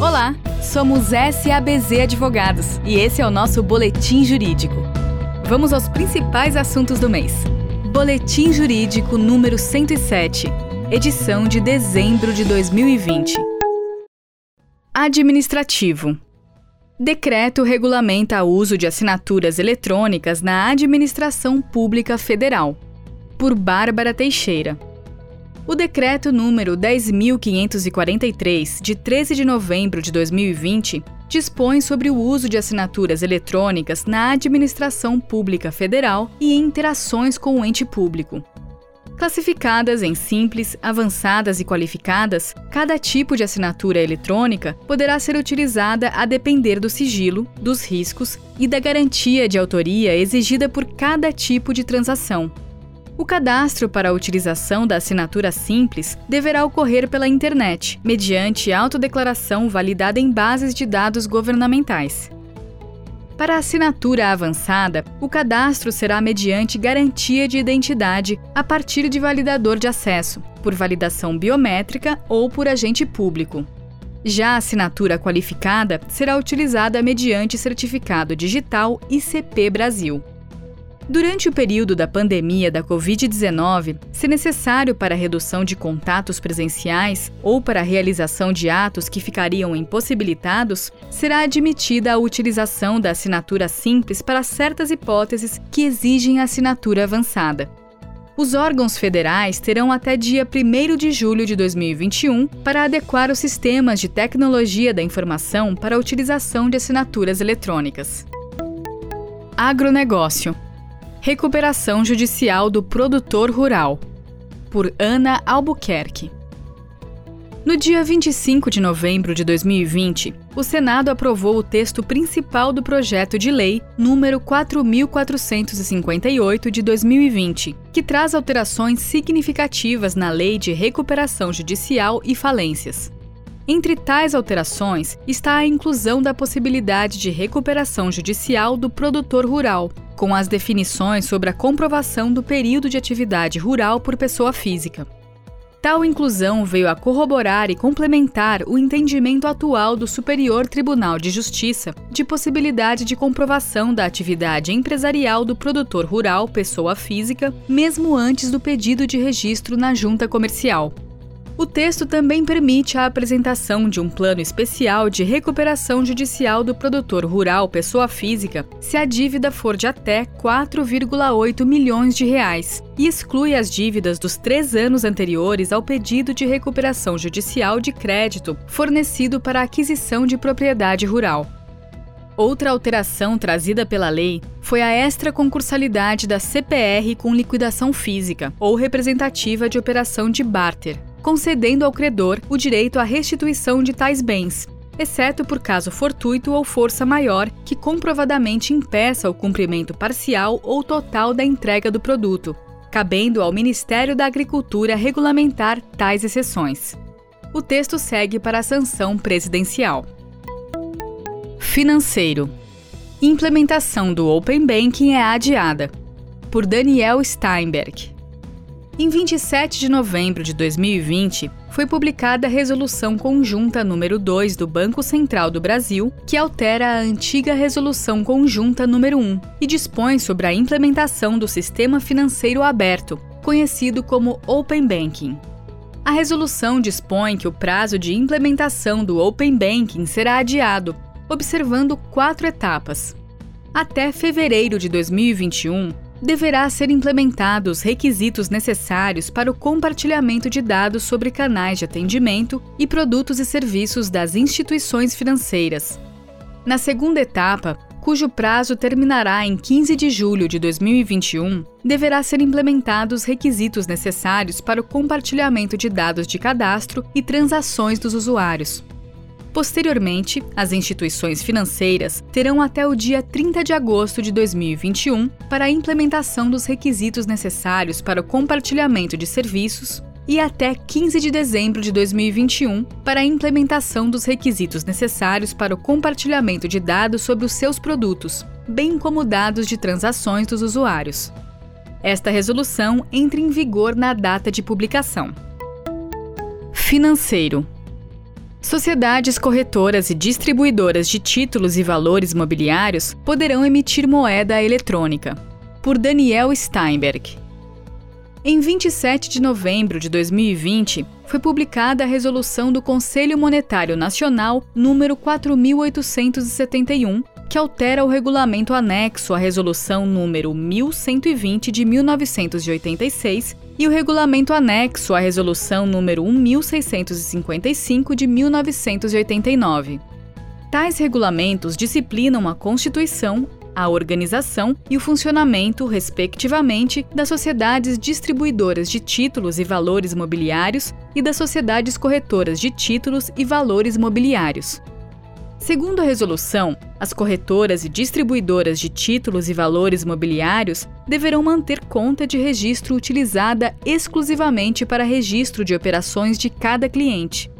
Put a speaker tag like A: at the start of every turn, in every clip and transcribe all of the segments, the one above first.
A: Olá, somos SABZ Advogados e esse é o nosso Boletim Jurídico. Vamos aos principais assuntos do mês. Boletim Jurídico número 107, edição de dezembro de 2020. Administrativo. Decreto regulamenta o uso de assinaturas eletrônicas na administração pública federal. Por Bárbara Teixeira. O decreto número 10543 de 13 de novembro de 2020 dispõe sobre o uso de assinaturas eletrônicas na administração pública federal e em interações com o ente público. Classificadas em simples, avançadas e qualificadas, cada tipo de assinatura eletrônica poderá ser utilizada a depender do sigilo, dos riscos e da garantia de autoria exigida por cada tipo de transação, o cadastro para a utilização da assinatura simples deverá ocorrer pela internet, mediante autodeclaração validada em bases de dados governamentais. Para a assinatura avançada, o cadastro será mediante garantia de identidade a partir de validador de acesso, por validação biométrica ou por agente público. Já a assinatura qualificada será utilizada mediante certificado digital ICP Brasil. Durante o período da pandemia da Covid-19, se necessário para a redução de contatos presenciais ou para a realização de atos que ficariam impossibilitados, será admitida a utilização da assinatura simples para certas hipóteses que exigem assinatura avançada. Os órgãos federais terão até dia 1 de julho de 2021 para adequar os sistemas de tecnologia da informação para a utilização de assinaturas eletrônicas. Agronegócio Recuperação Judicial do Produtor Rural, por Ana Albuquerque. No dia 25 de novembro de 2020, o Senado aprovou o texto principal do projeto de lei número 4458 de 2020, que traz alterações significativas na Lei de Recuperação Judicial e Falências. Entre tais alterações está a inclusão da possibilidade de recuperação judicial do produtor rural, com as definições sobre a comprovação do período de atividade rural por pessoa física. Tal inclusão veio a corroborar e complementar o entendimento atual do Superior Tribunal de Justiça de possibilidade de comprovação da atividade empresarial do produtor rural pessoa física, mesmo antes do pedido de registro na junta comercial. O texto também permite a apresentação de um plano especial de recuperação judicial do produtor rural pessoa física se a dívida for de até 4,8 milhões de reais e exclui as dívidas dos três anos anteriores ao pedido de recuperação judicial de crédito fornecido para aquisição de propriedade rural. Outra alteração trazida pela lei foi a extraconscursalidade da CPR com liquidação física ou representativa de operação de barter, concedendo ao credor o direito à restituição de tais bens, exceto por caso fortuito ou força maior que comprovadamente impeça o cumprimento parcial ou total da entrega do produto, cabendo ao Ministério da Agricultura regulamentar tais exceções. O texto segue para a sanção presidencial. Financeiro. Implementação do Open Banking é adiada. Por Daniel Steinberg. Em 27 de novembro de 2020, foi publicada a Resolução Conjunta número 2 do Banco Central do Brasil, que altera a antiga Resolução Conjunta número 1 e dispõe sobre a implementação do Sistema Financeiro Aberto, conhecido como Open Banking. A resolução dispõe que o prazo de implementação do Open Banking será adiado, observando quatro etapas. Até fevereiro de 2021, deverá ser implementados requisitos necessários para o compartilhamento de dados sobre canais de atendimento e produtos e serviços das instituições financeiras. Na segunda etapa, cujo prazo terminará em 15 de julho de 2021, deverá ser implementados requisitos necessários para o compartilhamento de dados de cadastro e transações dos usuários. Posteriormente, as instituições financeiras terão até o dia 30 de agosto de 2021 para a implementação dos requisitos necessários para o compartilhamento de serviços e até 15 de dezembro de 2021 para a implementação dos requisitos necessários para o compartilhamento de dados sobre os seus produtos, bem como dados de transações dos usuários. Esta resolução entra em vigor na data de publicação. Financeiro Sociedades corretoras e distribuidoras de títulos e valores mobiliários poderão emitir moeda eletrônica. Por Daniel Steinberg. Em 27 de novembro de 2020, foi publicada a resolução do Conselho Monetário Nacional número 4871, que altera o regulamento anexo à resolução número 1120 de 1986 e o regulamento anexo à resolução número 1655 de 1989. Tais regulamentos disciplinam a Constituição, a organização e o funcionamento, respectivamente, das sociedades distribuidoras de títulos e valores mobiliários e das sociedades corretoras de títulos e valores mobiliários. Segundo a resolução, as corretoras e distribuidoras de títulos e valores mobiliários deverão manter conta de registro utilizada exclusivamente para registro de operações de cada cliente,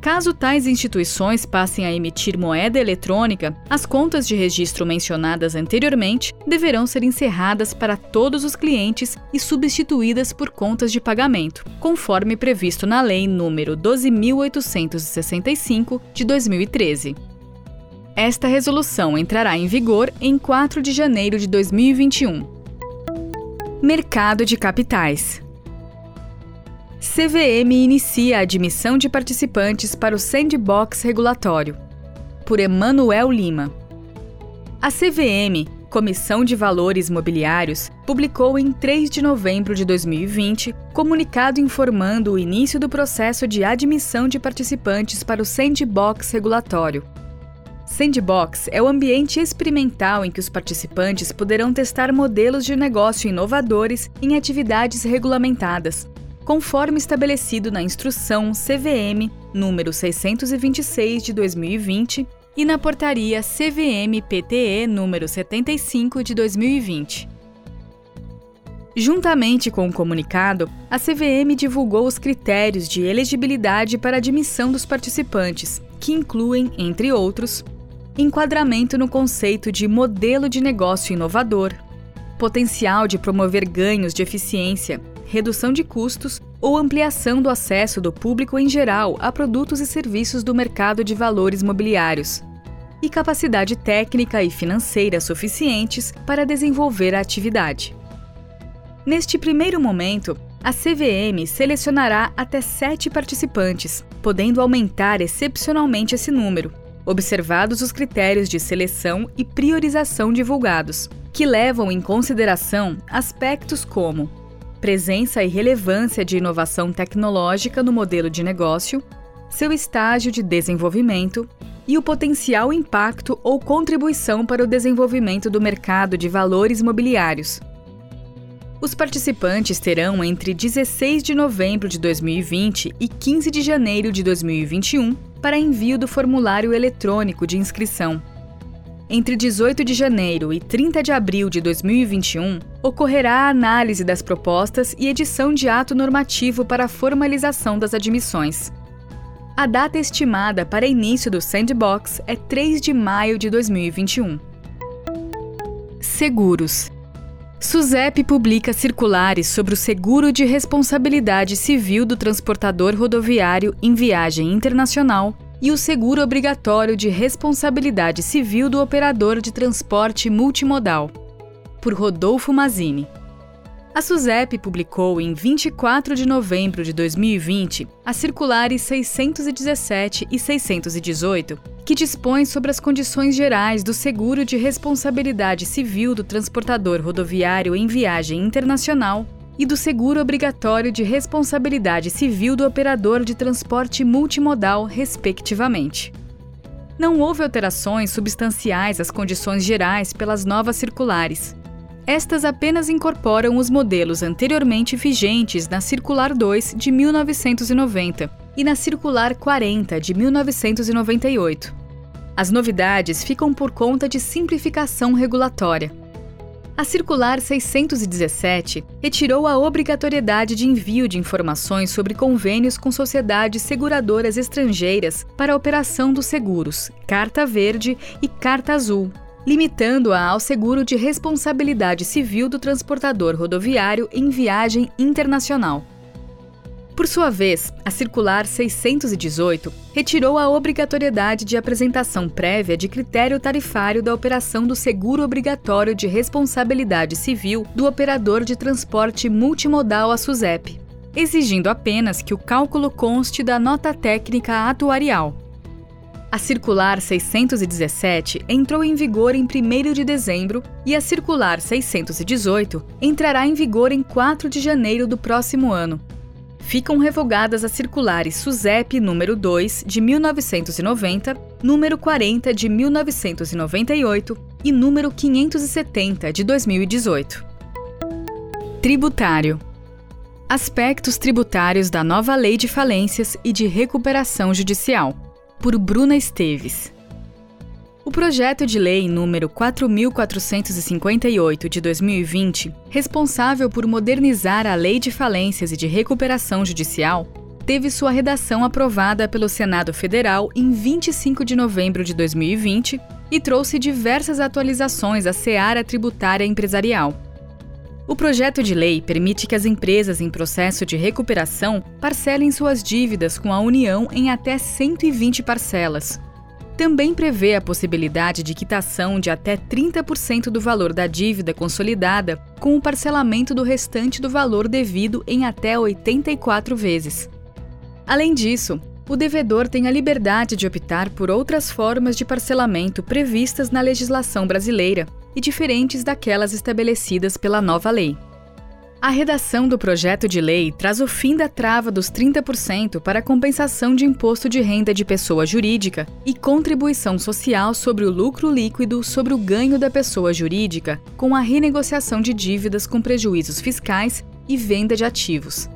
A: Caso tais instituições passem a emitir moeda eletrônica, as contas de registro mencionadas anteriormente deverão ser encerradas para todos os clientes e substituídas por contas de pagamento, conforme previsto na Lei nº 12.865 de 2013. Esta resolução entrará em vigor em 4 de janeiro de 2021. Mercado de capitais. CVM inicia a admissão de participantes para o Sandbox regulatório. Por Emanuel Lima. A CVM, Comissão de Valores Mobiliários, publicou em 3 de novembro de 2020 comunicado informando o início do processo de admissão de participantes para o Sandbox regulatório. Sandbox é o ambiente experimental em que os participantes poderão testar modelos de negócio inovadores em atividades regulamentadas, conforme estabelecido na Instrução CVM número 626 de 2020 e na Portaria CVM-PTE número 75 de 2020. Juntamente com o comunicado, a CVM divulgou os critérios de elegibilidade para admissão dos participantes, que incluem, entre outros, enquadramento no conceito de modelo de negócio inovador, potencial de promover ganhos de eficiência, redução de custos ou ampliação do acesso do público em geral a produtos e serviços do mercado de valores mobiliários, e capacidade técnica e financeira suficientes para desenvolver a atividade. Neste primeiro momento, a CVM selecionará até sete participantes, podendo aumentar excepcionalmente esse número, observados os critérios de seleção e priorização divulgados, que levam em consideração aspectos como presença e relevância de inovação tecnológica no modelo de negócio, seu estágio de desenvolvimento e o potencial impacto ou contribuição para o desenvolvimento do mercado de valores mobiliários. Os participantes terão entre 16 de novembro de 2020 e 15 de janeiro de 2021 para envio do formulário eletrônico de inscrição. Entre 18 de janeiro e 30 de abril de 2021, ocorrerá a análise das propostas e edição de ato normativo para a formalização das admissões. A data estimada para início do Sandbox é 3 de maio de 2021. Seguros. SUSEP publica circulares sobre o seguro de responsabilidade civil do transportador rodoviário em viagem internacional e o seguro obrigatório de responsabilidade civil do operador de transporte multimodal, por Rodolfo Mazini. A SUSEP publicou em 24 de novembro de 2020 as circulares 617 e 618, que dispõem sobre as condições gerais do seguro de responsabilidade civil do transportador rodoviário em viagem internacional e do seguro obrigatório de responsabilidade civil do operador de transporte multimodal, respectivamente. Não houve alterações substanciais às condições gerais pelas novas circulares. Estas apenas incorporam os modelos anteriormente vigentes na Circular 2 de 1990 e na Circular 40 de 1998. As novidades ficam por conta de simplificação regulatória a Circular 617 retirou a obrigatoriedade de envio de informações sobre convênios com sociedades seguradoras estrangeiras para a operação dos seguros, Carta Verde e Carta Azul, limitando-a ao seguro de responsabilidade civil do transportador rodoviário em viagem internacional. Por sua vez, a Circular 618 retirou a obrigatoriedade de apresentação prévia de critério tarifário da operação do seguro obrigatório de responsabilidade civil do operador de transporte multimodal a SUSEP, exigindo apenas que o cálculo conste da nota técnica atuarial. A Circular 617 entrou em vigor em 1 de dezembro e a Circular 618 entrará em vigor em 4 de janeiro do próximo ano. Ficam revogadas as circulares SUSEP número 2 de 1990, número 40 de 1998 e número 570 de 2018. Tributário Aspectos tributários da nova Lei de Falências e de Recuperação Judicial por Bruna Esteves. O projeto de lei número 4458 de 2020, responsável por modernizar a Lei de Falências e de Recuperação Judicial, teve sua redação aprovada pelo Senado Federal em 25 de novembro de 2020 e trouxe diversas atualizações à seara tributária empresarial. O projeto de lei permite que as empresas em processo de recuperação parcelem suas dívidas com a União em até 120 parcelas. Também prevê a possibilidade de quitação de até 30% do valor da dívida consolidada, com o parcelamento do restante do valor devido em até 84 vezes. Além disso, o devedor tem a liberdade de optar por outras formas de parcelamento previstas na legislação brasileira, e diferentes daquelas estabelecidas pela nova lei. A redação do projeto de lei traz o fim da trava dos 30% para compensação de imposto de renda de pessoa jurídica e contribuição social sobre o lucro líquido sobre o ganho da pessoa jurídica com a renegociação de dívidas com prejuízos fiscais e venda de ativos.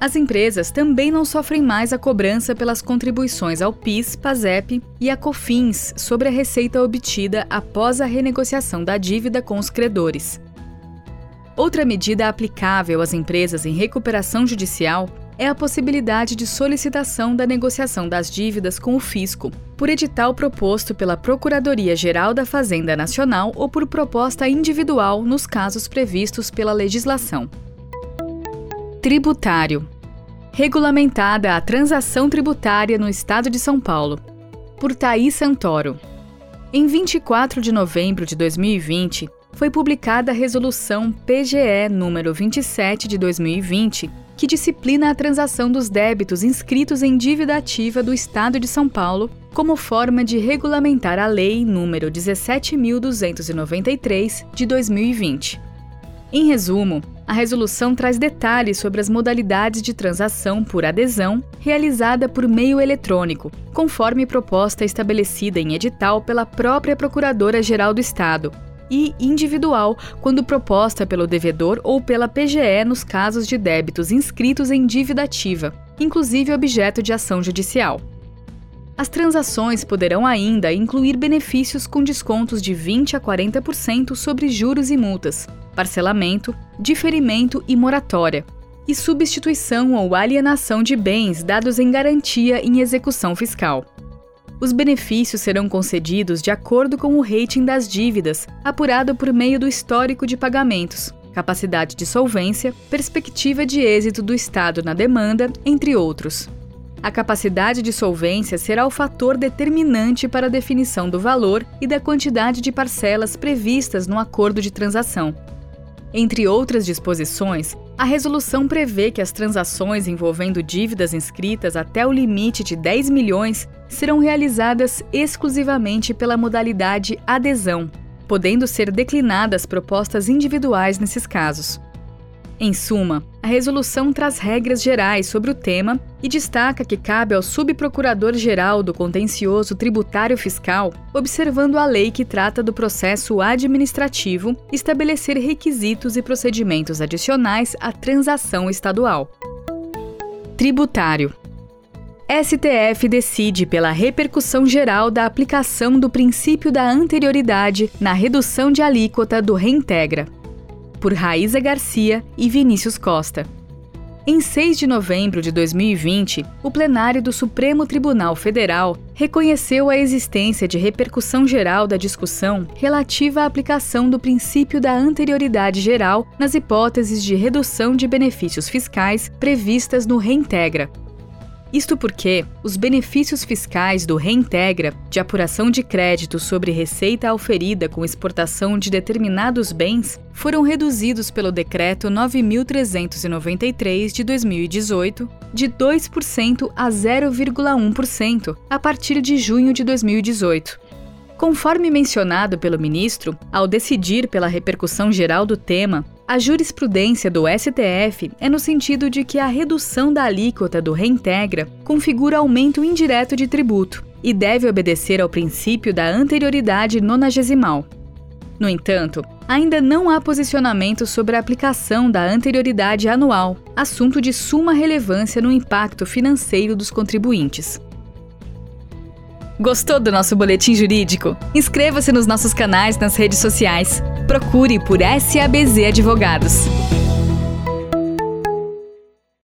A: As empresas também não sofrem mais a cobrança pelas contribuições ao PIS, PASEP e a COFINS sobre a receita obtida após a renegociação da dívida com os credores. Outra medida aplicável às empresas em recuperação judicial é a possibilidade de solicitação da negociação das dívidas com o fisco, por edital proposto pela Procuradoria-Geral da Fazenda Nacional ou por proposta individual nos casos previstos pela legislação. Tributário. Regulamentada a transação tributária no Estado de São Paulo. Por Thaís Santoro. Em 24 de novembro de 2020, foi publicada a Resolução PGE número 27 de 2020, que disciplina a transação dos débitos inscritos em dívida ativa do Estado de São Paulo como forma de regulamentar a Lei número 17293 de 2020. Em resumo, a resolução traz detalhes sobre as modalidades de transação por adesão realizada por meio eletrônico, conforme proposta estabelecida em edital pela própria Procuradora-Geral do Estado, e individual, quando proposta pelo devedor ou pela PGE nos casos de débitos inscritos em dívida ativa, inclusive objeto de ação judicial. As transações poderão ainda incluir benefícios com descontos de 20 a 40% sobre juros e multas, parcelamento, diferimento e moratória, e substituição ou alienação de bens dados em garantia em execução fiscal. Os benefícios serão concedidos de acordo com o rating das dívidas, apurado por meio do histórico de pagamentos, capacidade de solvência, perspectiva de êxito do Estado na demanda, entre outros. A capacidade de solvência será o fator determinante para a definição do valor e da quantidade de parcelas previstas no acordo de transação. Entre outras disposições, a resolução prevê que as transações envolvendo dívidas inscritas até o limite de 10 milhões serão realizadas exclusivamente pela modalidade adesão, podendo ser declinadas propostas individuais nesses casos. Em suma, a resolução traz regras gerais sobre o tema e destaca que cabe ao subprocurador-geral do contencioso tributário fiscal, observando a lei que trata do processo administrativo, estabelecer requisitos e procedimentos adicionais à transação estadual. Tributário. STF decide pela repercussão geral da aplicação do princípio da anterioridade na redução de alíquota do Reintegra por Raíza Garcia e Vinícius Costa. Em 6 de novembro de 2020, o plenário do Supremo Tribunal Federal reconheceu a existência de repercussão geral da discussão relativa à aplicação do princípio da anterioridade geral nas hipóteses de redução de benefícios fiscais previstas no Reintegra, isto porque os benefícios fiscais do Reintegra, de apuração de crédito sobre receita auferida com exportação de determinados bens, foram reduzidos pelo Decreto 9.393 de 2018 de 2% a 0,1% a partir de junho de 2018. Conforme mencionado pelo ministro, ao decidir pela repercussão geral do tema, a jurisprudência do STF é no sentido de que a redução da alíquota do reintegra configura aumento indireto de tributo e deve obedecer ao princípio da anterioridade nonagesimal. No entanto, ainda não há posicionamento sobre a aplicação da anterioridade anual, assunto de suma relevância no impacto financeiro dos contribuintes. Gostou do nosso boletim jurídico? Inscreva-se nos nossos canais nas redes sociais. Procure por SABZ Advogados.